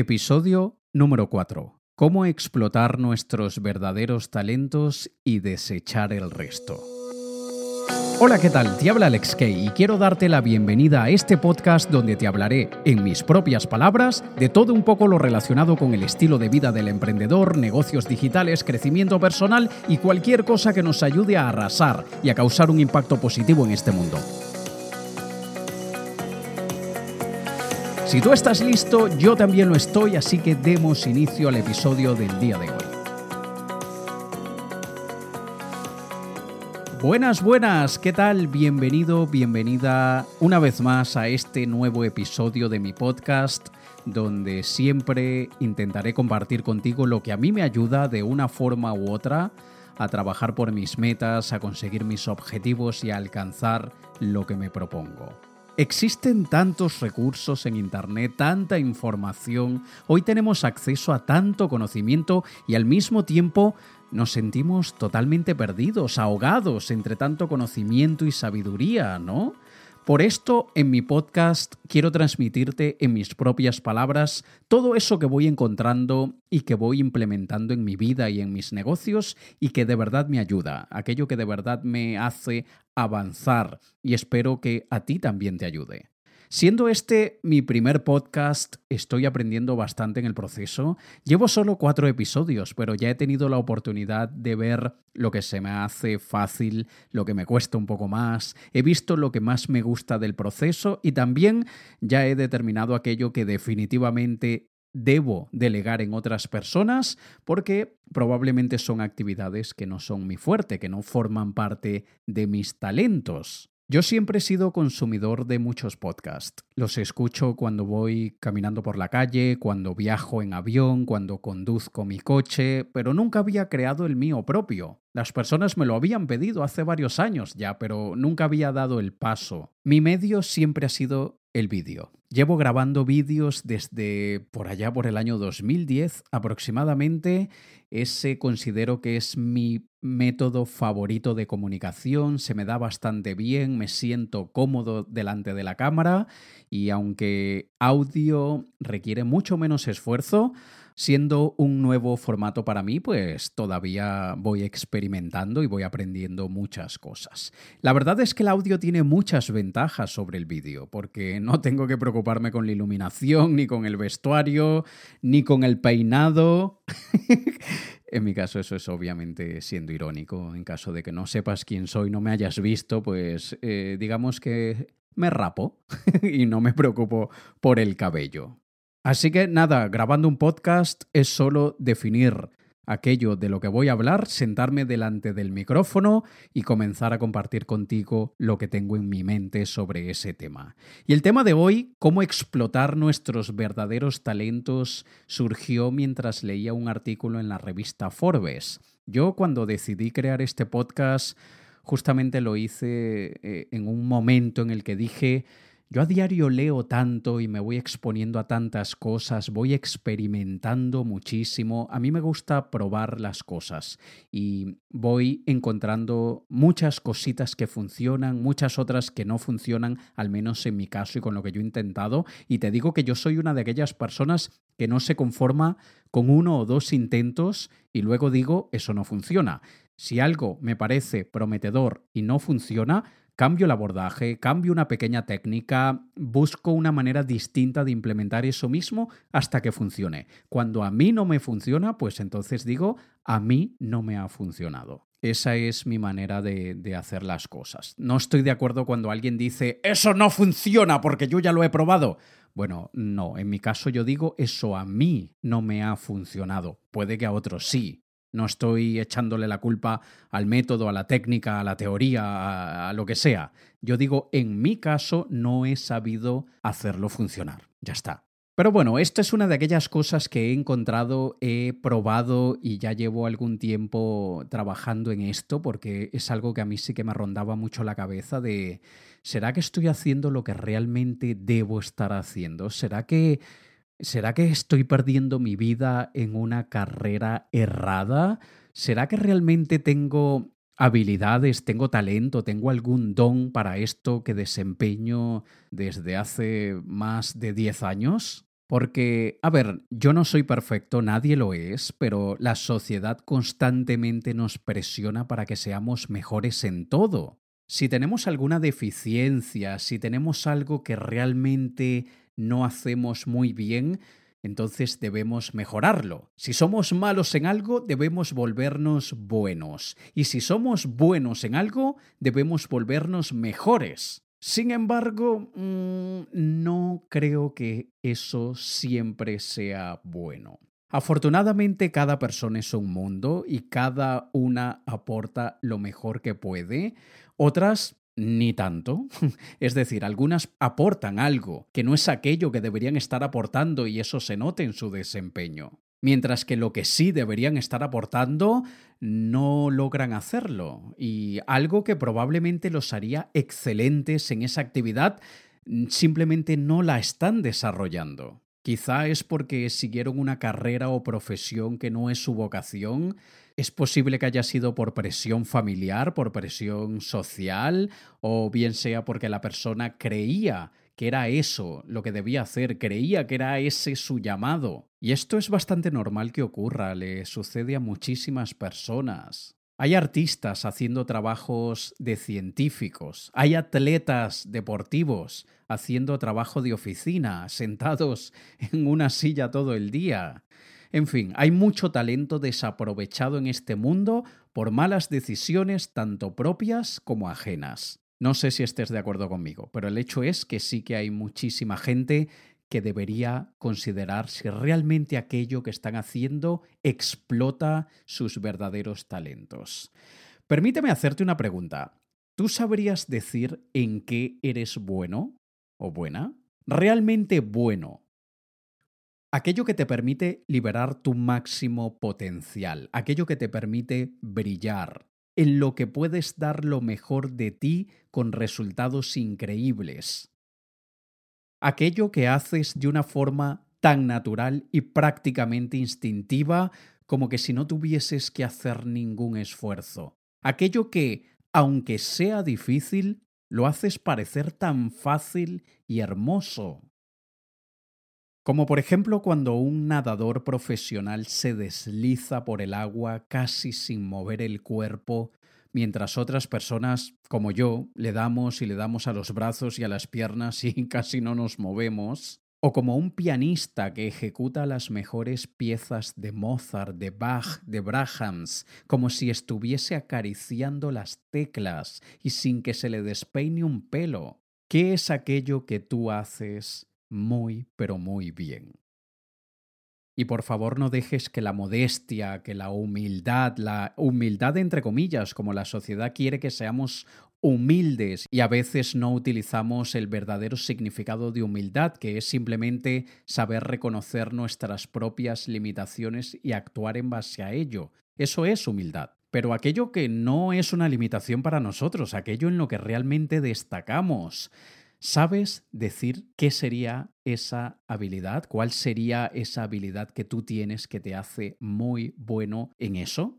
Episodio número 4. Cómo explotar nuestros verdaderos talentos y desechar el resto. Hola, ¿qué tal? Te habla Alex Kay y quiero darte la bienvenida a este podcast donde te hablaré, en mis propias palabras, de todo un poco lo relacionado con el estilo de vida del emprendedor, negocios digitales, crecimiento personal y cualquier cosa que nos ayude a arrasar y a causar un impacto positivo en este mundo. Si tú estás listo, yo también lo estoy, así que demos inicio al episodio del día de hoy. Buenas, buenas, ¿qué tal? Bienvenido, bienvenida una vez más a este nuevo episodio de mi podcast, donde siempre intentaré compartir contigo lo que a mí me ayuda de una forma u otra a trabajar por mis metas, a conseguir mis objetivos y a alcanzar lo que me propongo. Existen tantos recursos en Internet, tanta información, hoy tenemos acceso a tanto conocimiento y al mismo tiempo nos sentimos totalmente perdidos, ahogados entre tanto conocimiento y sabiduría, ¿no? Por esto, en mi podcast quiero transmitirte en mis propias palabras todo eso que voy encontrando y que voy implementando en mi vida y en mis negocios y que de verdad me ayuda, aquello que de verdad me hace avanzar y espero que a ti también te ayude. Siendo este mi primer podcast, estoy aprendiendo bastante en el proceso. Llevo solo cuatro episodios, pero ya he tenido la oportunidad de ver lo que se me hace fácil, lo que me cuesta un poco más. He visto lo que más me gusta del proceso y también ya he determinado aquello que definitivamente debo delegar en otras personas porque probablemente son actividades que no son mi fuerte, que no forman parte de mis talentos. Yo siempre he sido consumidor de muchos podcasts. Los escucho cuando voy caminando por la calle, cuando viajo en avión, cuando conduzco mi coche, pero nunca había creado el mío propio. Las personas me lo habían pedido hace varios años ya, pero nunca había dado el paso. Mi medio siempre ha sido el vídeo. Llevo grabando vídeos desde por allá por el año 2010 aproximadamente. Ese considero que es mi método favorito de comunicación, se me da bastante bien, me siento cómodo delante de la cámara y aunque audio requiere mucho menos esfuerzo, Siendo un nuevo formato para mí, pues todavía voy experimentando y voy aprendiendo muchas cosas. La verdad es que el audio tiene muchas ventajas sobre el vídeo, porque no tengo que preocuparme con la iluminación, ni con el vestuario, ni con el peinado. En mi caso eso es obviamente siendo irónico. En caso de que no sepas quién soy, no me hayas visto, pues eh, digamos que me rapo y no me preocupo por el cabello. Así que nada, grabando un podcast es solo definir aquello de lo que voy a hablar, sentarme delante del micrófono y comenzar a compartir contigo lo que tengo en mi mente sobre ese tema. Y el tema de hoy, cómo explotar nuestros verdaderos talentos, surgió mientras leía un artículo en la revista Forbes. Yo cuando decidí crear este podcast, justamente lo hice eh, en un momento en el que dije, yo a diario leo tanto y me voy exponiendo a tantas cosas, voy experimentando muchísimo. A mí me gusta probar las cosas y voy encontrando muchas cositas que funcionan, muchas otras que no funcionan, al menos en mi caso y con lo que yo he intentado. Y te digo que yo soy una de aquellas personas que no se conforma con uno o dos intentos y luego digo, eso no funciona. Si algo me parece prometedor y no funciona, cambio el abordaje, cambio una pequeña técnica, busco una manera distinta de implementar eso mismo hasta que funcione. Cuando a mí no me funciona, pues entonces digo, a mí no me ha funcionado. Esa es mi manera de, de, hacer las cosas. No estoy de acuerdo cuando alguien dice, eso no funciona porque yo ya lo he probado. Bueno, no, en mi caso yo digo, eso a mí no me ha funcionado. Puede que a otros sí, no estoy echándole la culpa al método, a la técnica, a la teoría, a, lo que sea. Yo digo, en mi caso no he sabido hacerlo funcionar. Ya está. Pero bueno, esta es una de aquellas cosas que he encontrado, he probado y ya llevo algún tiempo trabajando en esto porque es algo que a mí sí que me rondaba mucho la cabeza ¿será que estoy haciendo lo que realmente debo estar haciendo? ¿Será que ¿Será que estoy perdiendo mi vida en una carrera errada? ¿Será que realmente tengo habilidades, tengo talento, tengo algún don para esto que desempeño desde hace más de 10 años? Porque, a ver, yo no soy perfecto, nadie lo es, pero la sociedad constantemente nos presiona para que seamos mejores en todo. Si tenemos alguna deficiencia, si tenemos algo que realmente no hacemos muy bien, entonces debemos mejorarlo. Si somos malos en algo, debemos volvernos buenos. Y si somos buenos en algo, debemos volvernos mejores. Sin embargo, mm, no creo que eso siempre sea bueno. Afortunadamente cada persona es un mundo y cada una aporta lo mejor que puede. Otras ni tanto. Es decir, algunas aportan algo que no es aquello que deberían estar aportando y eso se note en su desempeño. Mientras que lo que sí deberían estar aportando no logran hacerlo. Y algo que probablemente los haría excelentes en esa actividad simplemente no la están desarrollando. Quizá es porque siguieron una carrera o profesión que no es su vocación. Es posible que haya sido por presión familiar, por presión social, o bien sea porque la persona creía que era eso lo que debía hacer, creía que era ese su llamado. Y esto es bastante normal que ocurra, le sucede a muchísimas personas. Hay artistas haciendo trabajos de científicos, hay atletas deportivos haciendo trabajo de oficina, sentados en una silla todo el día. En fin, hay mucho talento desaprovechado en este mundo por malas decisiones tanto propias como ajenas. No sé si estés de acuerdo conmigo, pero el hecho es que sí que hay muchísima gente que debería considerar si realmente aquello que están haciendo explota sus verdaderos talentos. Permíteme hacerte una pregunta. ¿Tú sabrías decir en qué eres bueno o buena? Realmente bueno. Aquello que te permite liberar tu máximo potencial, aquello que te permite brillar, en lo que puedes dar lo mejor de ti con resultados increíbles. Aquello que haces de una forma tan natural y prácticamente instintiva como que si no tuvieses que hacer ningún esfuerzo. Aquello que, aunque sea difícil, lo haces parecer tan fácil y hermoso. Como por ejemplo cuando un nadador profesional se desliza por el agua casi sin mover el cuerpo, mientras otras personas como yo le damos y le damos a los brazos y a las piernas y casi no nos movemos. O como un pianista que ejecuta las mejores piezas de Mozart, de Bach, de Brahms, como si estuviese acariciando las teclas y sin que se le despeine un pelo. ¿Qué es aquello que tú haces muy, pero muy bien. Y por favor no dejes que la modestia, que la humildad, la humildad entre comillas, como la sociedad quiere que seamos humildes y a veces no utilizamos el verdadero significado de humildad, que es simplemente saber reconocer nuestras propias limitaciones y actuar en base a ello. Eso es humildad. Pero aquello que no es una limitación para nosotros, aquello en lo que realmente destacamos, ¿Sabes decir qué sería esa habilidad? ¿Cuál sería esa habilidad que tú tienes que te hace muy bueno en eso?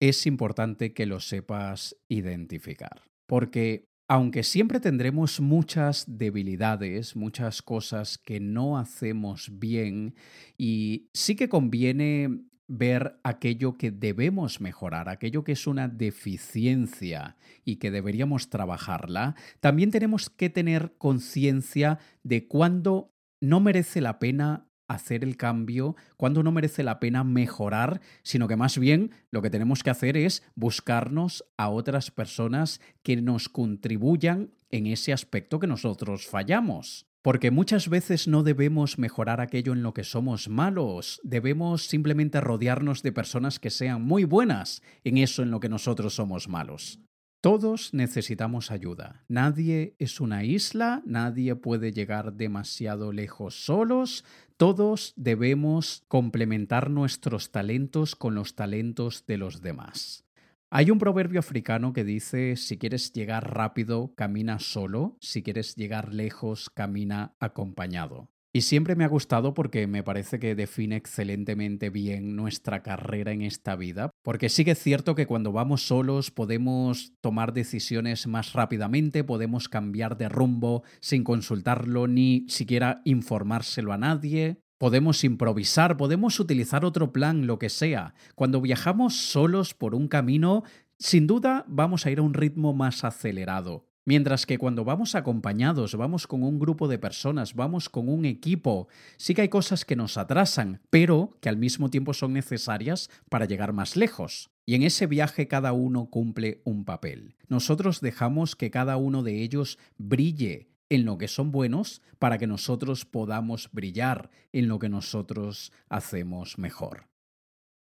Es importante que lo sepas identificar, porque aunque siempre tendremos muchas debilidades, muchas cosas que no hacemos bien, y sí que conviene ver aquello que debemos mejorar, aquello que es una deficiencia y que deberíamos trabajarla, también tenemos que tener conciencia de cuándo no merece la pena hacer el cambio, cuándo no merece la pena mejorar, sino que más bien lo que tenemos que hacer es buscarnos a otras personas que nos contribuyan en ese aspecto que nosotros fallamos. Porque muchas veces no debemos mejorar aquello en lo que somos malos, debemos simplemente rodearnos de personas que sean muy buenas en eso en lo que nosotros somos malos. Todos necesitamos ayuda. Nadie es una isla, nadie puede llegar demasiado lejos solos. Todos debemos complementar nuestros talentos con los talentos de los demás. Hay un proverbio africano que dice, si quieres llegar rápido, camina solo, si quieres llegar lejos, camina acompañado. Y siempre me ha gustado porque me parece que define excelentemente bien nuestra carrera en esta vida, porque sí que es cierto que cuando vamos solos podemos tomar decisiones más rápidamente, podemos cambiar de rumbo sin consultarlo ni siquiera informárselo a nadie, Podemos improvisar, podemos utilizar otro plan, lo que sea. Cuando viajamos solos por un camino, sin duda vamos a ir a un ritmo más acelerado. Mientras que cuando vamos acompañados, vamos con un grupo de personas, vamos con un equipo, sí que hay cosas que nos atrasan, pero que al mismo tiempo son necesarias para llegar más lejos. Y en ese viaje cada uno cumple un papel. Nosotros dejamos que cada uno de ellos brille en lo que son buenos para que nosotros podamos brillar en lo que nosotros hacemos mejor.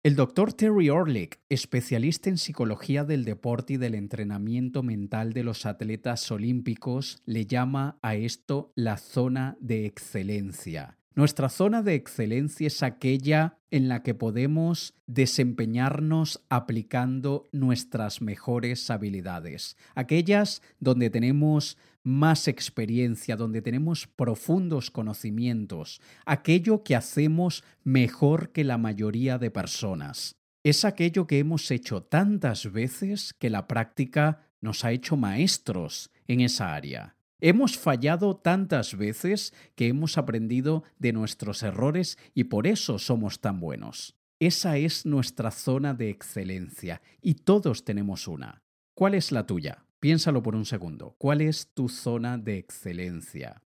El doctor Terry Orlick, especialista en psicología del deporte y del entrenamiento mental de los atletas olímpicos, le llama a esto la zona de excelencia. Nuestra zona de excelencia es aquella en la que podemos desempeñarnos aplicando nuestras mejores habilidades, aquellas donde tenemos más experiencia, donde tenemos profundos conocimientos, aquello que hacemos mejor que la mayoría de personas. Es aquello que hemos hecho tantas veces que la práctica nos ha hecho maestros en esa área. Hemos fallado tantas veces que hemos aprendido de nuestros errores y por eso somos tan buenos. Esa es nuestra zona de excelencia y todos tenemos una. ¿Cuál es la tuya? Piénsalo por un segundo. ¿Cuál es tu zona de excelencia?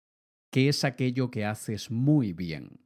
¿Qué es aquello que haces muy bien?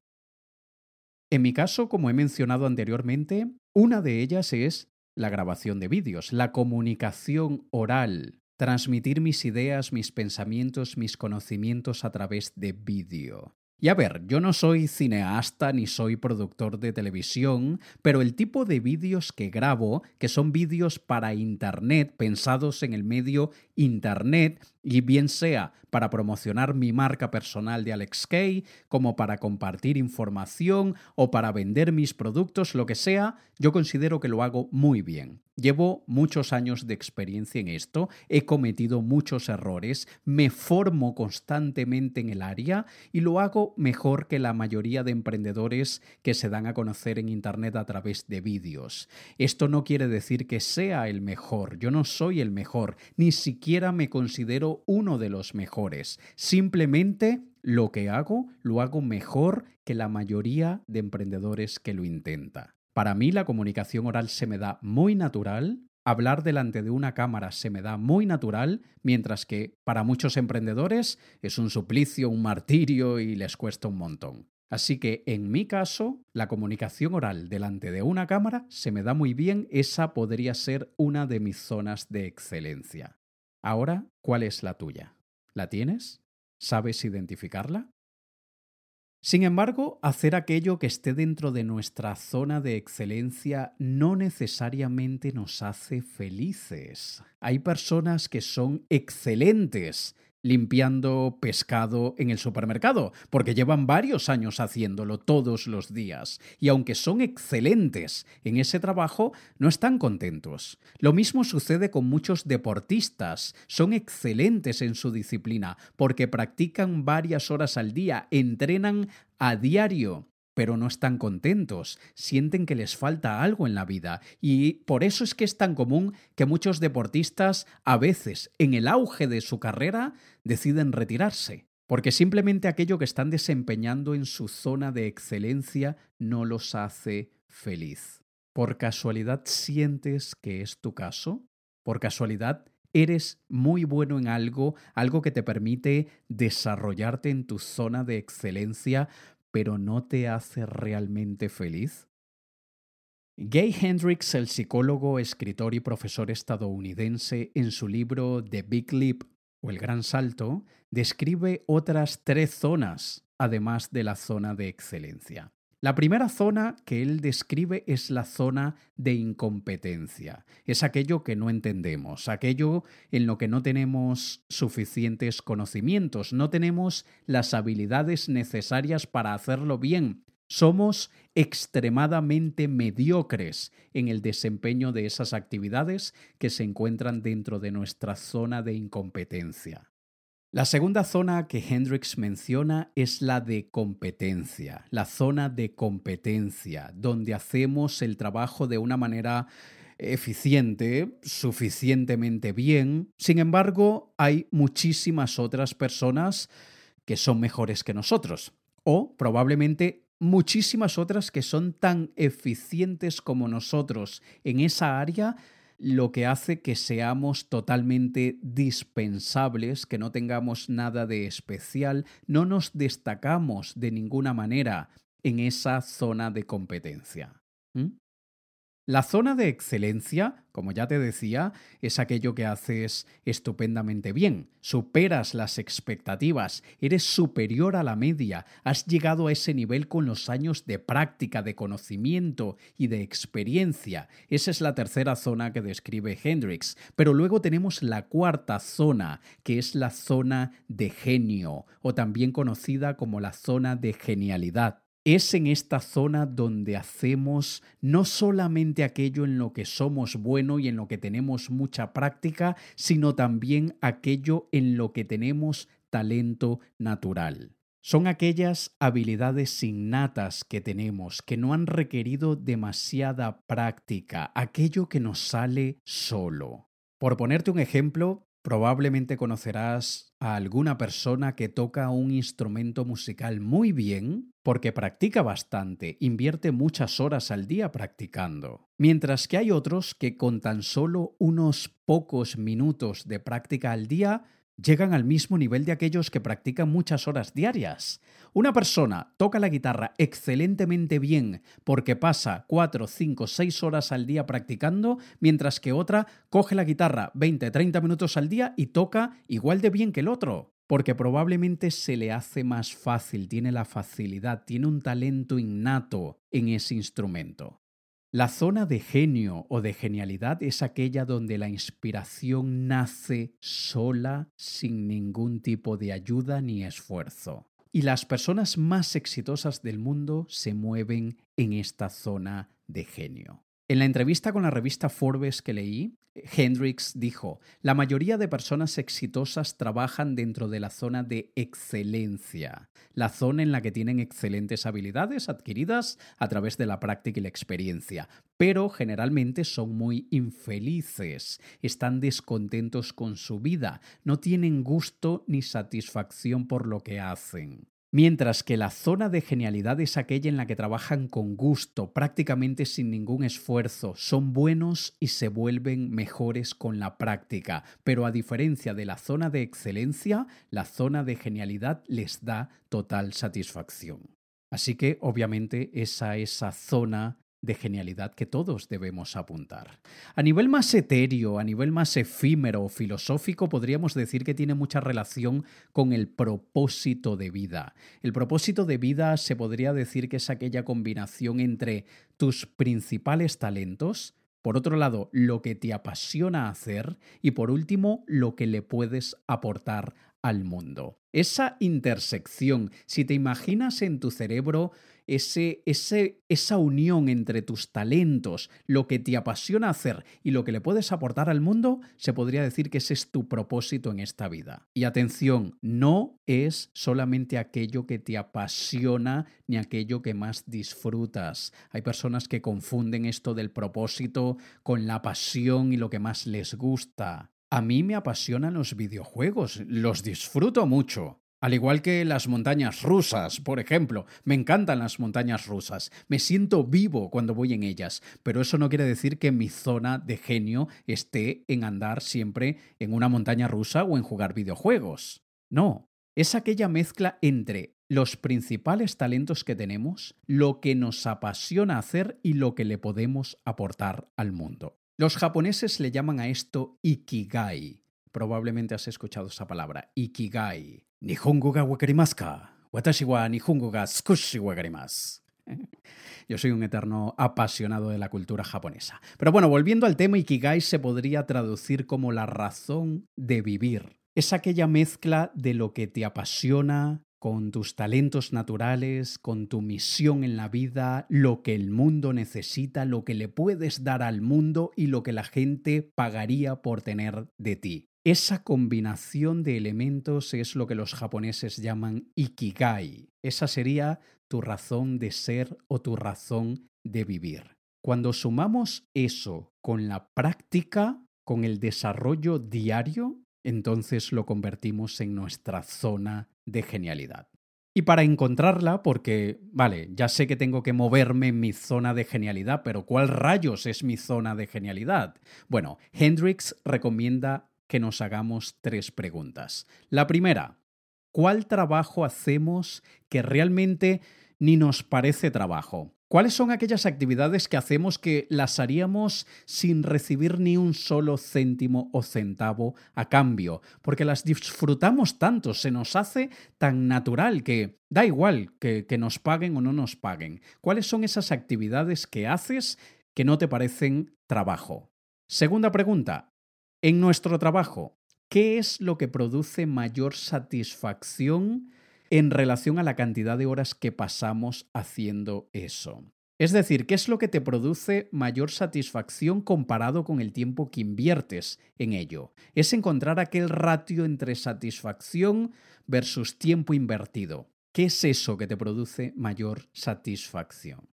En mi caso, como he mencionado anteriormente, una de ellas es la grabación de vídeos, la comunicación oral, transmitir mis ideas, mis pensamientos, mis conocimientos a través de vídeo. Y a ver, yo no soy cineasta ni soy productor de televisión, pero el tipo de vídeos que grabo, que son vídeos para Internet, pensados en el medio Internet, y bien sea para promocionar mi marca personal de Alex Kay, como para compartir información o para vender mis productos, lo que sea, yo considero que lo hago muy bien. Llevo muchos años de experiencia en esto, he cometido muchos errores, me formo constantemente en el área y lo hago mejor que la mayoría de emprendedores que se dan a conocer en Internet a través de vídeos. Esto no quiere decir que sea el mejor, yo no soy el mejor, ni siquiera me considero uno de los mejores. Simplemente lo que hago lo hago mejor que la mayoría de emprendedores que lo intenta. Para mí la comunicación oral se me da muy natural, hablar delante de una cámara se me da muy natural, mientras que para muchos emprendedores es un suplicio, un martirio y les cuesta un montón. Así que en mi caso, la comunicación oral delante de una cámara se me da muy bien, esa podría ser una de mis zonas de excelencia. Ahora, ¿cuál es la tuya? ¿La tienes? ¿Sabes identificarla? Sin embargo, hacer aquello que esté dentro de nuestra zona de excelencia no necesariamente nos hace felices. Hay personas que son excelentes limpiando pescado en el supermercado, porque llevan varios años haciéndolo todos los días, y aunque son excelentes en ese trabajo, no están contentos. Lo mismo sucede con muchos deportistas, son excelentes en su disciplina, porque practican varias horas al día, entrenan a diario, pero no están contentos, sienten que les falta algo en la vida y por eso es que es tan común que muchos deportistas a veces en el auge de su carrera deciden retirarse, porque simplemente aquello que están desempeñando en su zona de excelencia no los hace feliz. ¿Por casualidad sientes que es tu caso? ¿Por casualidad eres muy bueno en algo, algo que te permite desarrollarte en tu zona de excelencia, pero no te hace realmente feliz? Gay Hendricks, el psicólogo, escritor y profesor estadounidense, en su libro The Big Leap o El Gran Salto, describe otras tres zonas, además de la zona de excelencia. La primera zona que él describe es la zona de incompetencia. Es aquello que no entendemos, aquello en lo que no tenemos suficientes conocimientos, no tenemos las habilidades necesarias para hacerlo bien. Somos extremadamente mediocres en el desempeño de esas actividades que se encuentran dentro de nuestra zona de incompetencia. La segunda zona que Hendrix menciona es la de competencia, la zona de competencia, donde hacemos el trabajo de una manera eficiente, suficientemente bien. Sin embargo, hay muchísimas otras personas que son mejores que nosotros o probablemente muchísimas otras que son tan eficientes como nosotros en esa área lo que hace que seamos totalmente dispensables, que no tengamos nada de especial, no nos destacamos de ninguna manera en esa zona de competencia. La zona de excelencia, como ya te decía, es aquello que haces estupendamente bien, superas las expectativas, eres superior a la media, has llegado a ese nivel con los años de práctica, de conocimiento y de experiencia. Esa es la tercera zona que describe Hendrix. Pero luego tenemos la cuarta zona, que es la zona de genio, o también conocida como la zona de genialidad. Es en esta zona donde hacemos no solamente aquello en lo que somos buenos y en lo que tenemos mucha práctica, sino también aquello en lo que tenemos talento natural. Son aquellas habilidades innatas que tenemos, que no han requerido demasiada práctica, aquello que nos sale solo. Por ponerte un ejemplo, probablemente conocerás a alguna persona que toca un instrumento musical muy bien porque practica bastante, invierte muchas horas al día practicando. Mientras que hay otros que con tan solo unos pocos minutos de práctica al día llegan al mismo nivel de aquellos que practican muchas horas diarias. Una persona toca la guitarra excelentemente bien porque pasa 4, 5, 6 horas al día practicando, mientras que otra coge la guitarra 20, 30 minutos al día y toca igual de bien que el otro porque probablemente se le hace más fácil, tiene la facilidad, tiene un talento innato en ese instrumento. La zona de genio o de genialidad es aquella donde la inspiración nace sola, sin ningún tipo de ayuda ni esfuerzo. Y las personas más exitosas del mundo se mueven en esta zona de genio. En la entrevista con la revista Forbes que leí, Hendrix dijo, la mayoría de personas exitosas trabajan dentro de la zona de excelencia, la zona en la que tienen excelentes habilidades adquiridas a través de la práctica y la experiencia, pero generalmente son muy infelices, están descontentos con su vida, no tienen gusto ni satisfacción por lo que hacen. Mientras que la zona de genialidad es aquella en la que trabajan con gusto, prácticamente sin ningún esfuerzo, son buenos y se vuelven mejores con la práctica. Pero a diferencia de la zona de excelencia, la zona de genialidad les da total satisfacción. Así que obviamente esa esa zona de genialidad que todos debemos apuntar. A nivel más etéreo, a nivel más efímero o filosófico, podríamos decir que tiene mucha relación con el propósito de vida. El propósito de vida se podría decir que es aquella combinación entre tus principales talentos, por otro lado, lo que te apasiona hacer y por último, lo que le puedes aportar al mundo. Esa intersección, si te imaginas en tu cerebro ese, ese, esa unión entre tus talentos, lo que te apasiona hacer y lo que le puedes aportar al mundo, se podría decir que ese es tu propósito en esta vida. Y atención, no es solamente aquello que te apasiona ni aquello que más disfrutas. Hay personas que confunden esto del propósito con la pasión y lo que más les gusta. A mí me apasionan los videojuegos, los disfruto mucho. Al igual que las montañas rusas, por ejemplo, me encantan las montañas rusas, me siento vivo cuando voy en ellas, pero eso no quiere decir que mi zona de genio esté en andar siempre en una montaña rusa o en jugar videojuegos. No, es aquella mezcla entre los principales talentos que tenemos, lo que nos apasiona hacer y lo que le podemos aportar al mundo. Los japoneses le llaman a esto ikigai. Probablemente has escuchado esa palabra, ikigai. Nihongo ga wakarimasu Watashi wa nihongo wakarimasu. Yo soy un eterno apasionado de la cultura japonesa. Pero bueno, volviendo al tema, Ikigai se podría traducir como la razón de vivir. Es aquella mezcla de lo que te apasiona, con tus talentos naturales, con tu misión en la vida, lo que el mundo necesita, lo que le puedes dar al mundo y lo que la gente pagaría por tener de ti. Esa combinación de elementos es lo que los japoneses llaman ikigai. Esa sería tu razón de ser o tu razón de vivir. Cuando sumamos eso con la práctica, con el desarrollo diario, entonces lo convertimos en nuestra zona de genialidad. Y para encontrarla, porque, vale, ya sé que tengo que moverme en mi zona de genialidad, pero ¿cuál rayos es mi zona de genialidad? Bueno, Hendrix recomienda que nos hagamos tres preguntas. La primera, ¿cuál trabajo hacemos que realmente ni nos parece trabajo? ¿Cuáles son aquellas actividades que hacemos que las haríamos sin recibir ni un solo céntimo o centavo a cambio? Porque las disfrutamos tanto, se nos hace tan natural que da igual que, que nos paguen o no nos paguen. ¿Cuáles son esas actividades que haces que no te parecen trabajo? Segunda pregunta, en nuestro trabajo, ¿qué es lo que produce mayor satisfacción? En relación a la cantidad de horas que pasamos haciendo eso. Es decir, ¿qué es lo que te produce mayor satisfacción comparado con el tiempo que inviertes en ello? Es encontrar aquel ratio entre satisfacción versus tiempo invertido. ¿Qué es eso que te produce mayor satisfacción?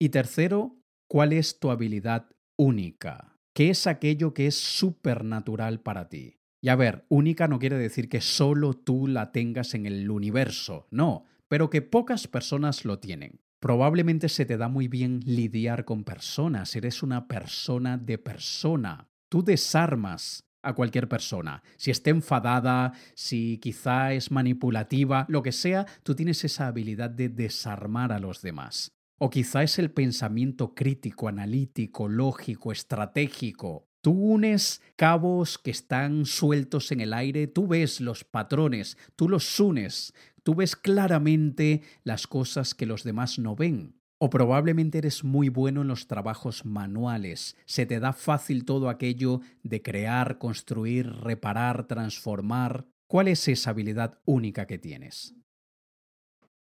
Y tercero, ¿cuál es tu habilidad única? ¿Qué es aquello que es supernatural para ti? Y a ver, única no quiere decir que solo tú la tengas en el universo, no, pero que pocas personas lo tienen. Probablemente se te da muy bien lidiar con personas, eres una persona de persona. Tú desarmas a cualquier persona. Si está enfadada, si quizá es manipulativa, lo que sea, tú tienes esa habilidad de desarmar a los demás. O quizá es el pensamiento crítico, analítico, lógico, estratégico. Tú unes cabos que están sueltos en el aire, tú ves los patrones, tú los unes, tú ves claramente las cosas que los demás no ven. O probablemente eres muy bueno en los trabajos manuales, se te da fácil todo aquello de crear, construir, reparar, transformar. ¿Cuál es esa habilidad única que tienes?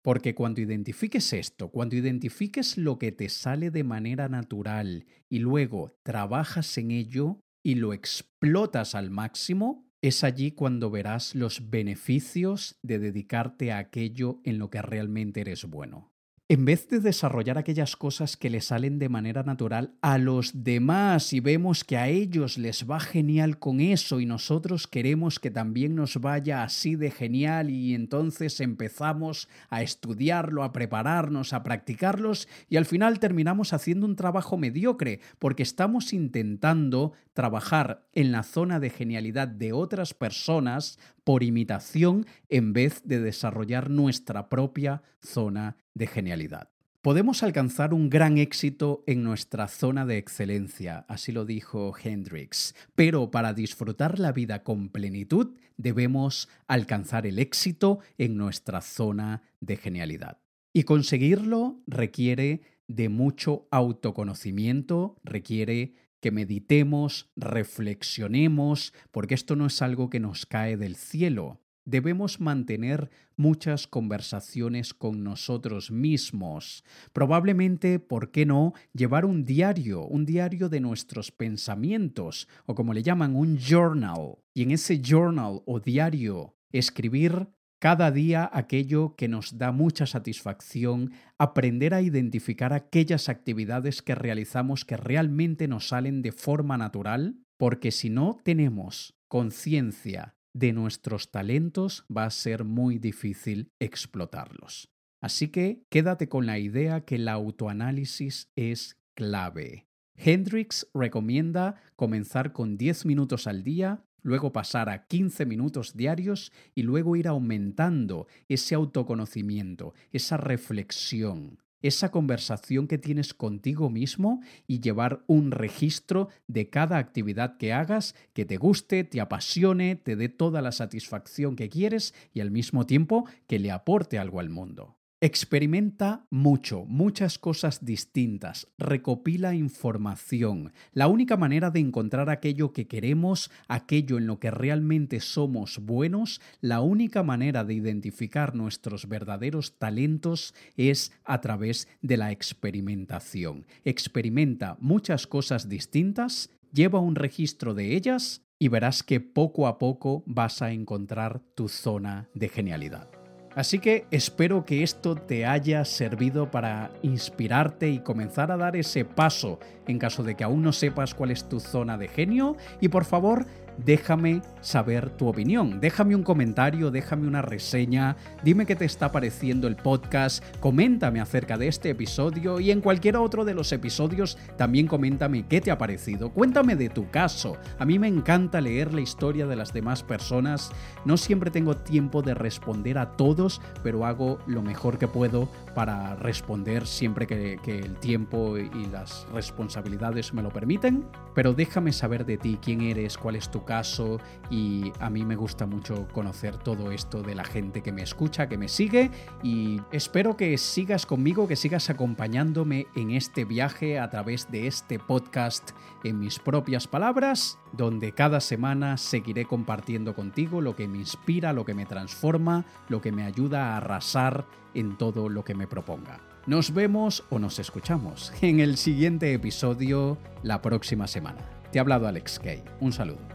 Porque cuando identifiques esto, cuando identifiques lo que te sale de manera natural y luego trabajas en ello y lo explotas al máximo, es allí cuando verás los beneficios de dedicarte a aquello en lo que realmente eres bueno en vez de desarrollar aquellas cosas que le salen de manera natural a los demás y vemos que a ellos les va genial con eso y nosotros queremos que también nos vaya así de genial y entonces empezamos a estudiarlo, a prepararnos, a practicarlos y al final terminamos haciendo un trabajo mediocre porque estamos intentando trabajar en la zona de genialidad de otras personas por imitación en vez de desarrollar nuestra propia zona de genialidad. Podemos alcanzar un gran éxito en nuestra zona de excelencia, así lo dijo Hendrix, pero para disfrutar la vida con plenitud debemos alcanzar el éxito en nuestra zona de genialidad. Y conseguirlo requiere de mucho autoconocimiento, requiere que meditemos, reflexionemos, porque esto no es algo que nos cae del cielo. Debemos mantener muchas conversaciones con nosotros mismos. Probablemente, ¿por qué no?, llevar un diario, un diario de nuestros pensamientos, o como le llaman, un journal. Y en ese journal o diario, escribir cada día aquello que nos da mucha satisfacción, aprender a identificar aquellas actividades que realizamos que realmente nos salen de forma natural, porque si no tenemos conciencia de nuestros talentos va a ser muy difícil explotarlos. Así que quédate con la idea que el autoanálisis es clave. Hendrix recomienda comenzar con 10 minutos al día luego pasar a 15 minutos diarios y luego ir aumentando ese autoconocimiento, esa reflexión, esa conversación que tienes contigo mismo y llevar un registro de cada actividad que hagas que te guste, te apasione, te dé toda la satisfacción que quieres y al mismo tiempo que le aporte algo al mundo. Experimenta mucho, muchas cosas distintas, recopila información. La única manera de encontrar aquello que queremos, aquello en lo que realmente somos buenos, la única manera de identificar nuestros verdaderos talentos es a través de la experimentación. Experimenta muchas cosas distintas, lleva un registro de ellas y verás que poco a poco vas a encontrar tu zona de genialidad. Así que espero que esto te haya servido para inspirarte y comenzar a dar ese paso en caso de que aún no sepas cuál es tu zona de genio. Y por favor déjame saber tu opinión. Déjame un comentario, déjame una reseña, dime qué te está pareciendo el podcast, coméntame acerca de este episodio y en cualquier otro de los episodios también coméntame qué te ha parecido. Cuéntame de tu caso. A mí me encanta leer la historia de las demás personas. No siempre tengo tiempo de responder a todos, pero hago lo mejor que puedo para responder siempre que, que el tiempo y las responsabilidades me lo permiten. Pero déjame saber de ti, quién eres, cuál es caso y a mí me gusta mucho conocer todo esto de la gente que me escucha, que me sigue y espero que sigas conmigo, que sigas acompañándome en este viaje a través de este podcast en mis propias palabras, donde cada semana seguiré compartiendo contigo lo que me inspira, lo que me transforma, lo que me ayuda a arrasar en todo lo que me proponga. Nos vemos o nos escuchamos en el siguiente episodio la próxima semana. Te ha hablado Alex Kay. Un saludo.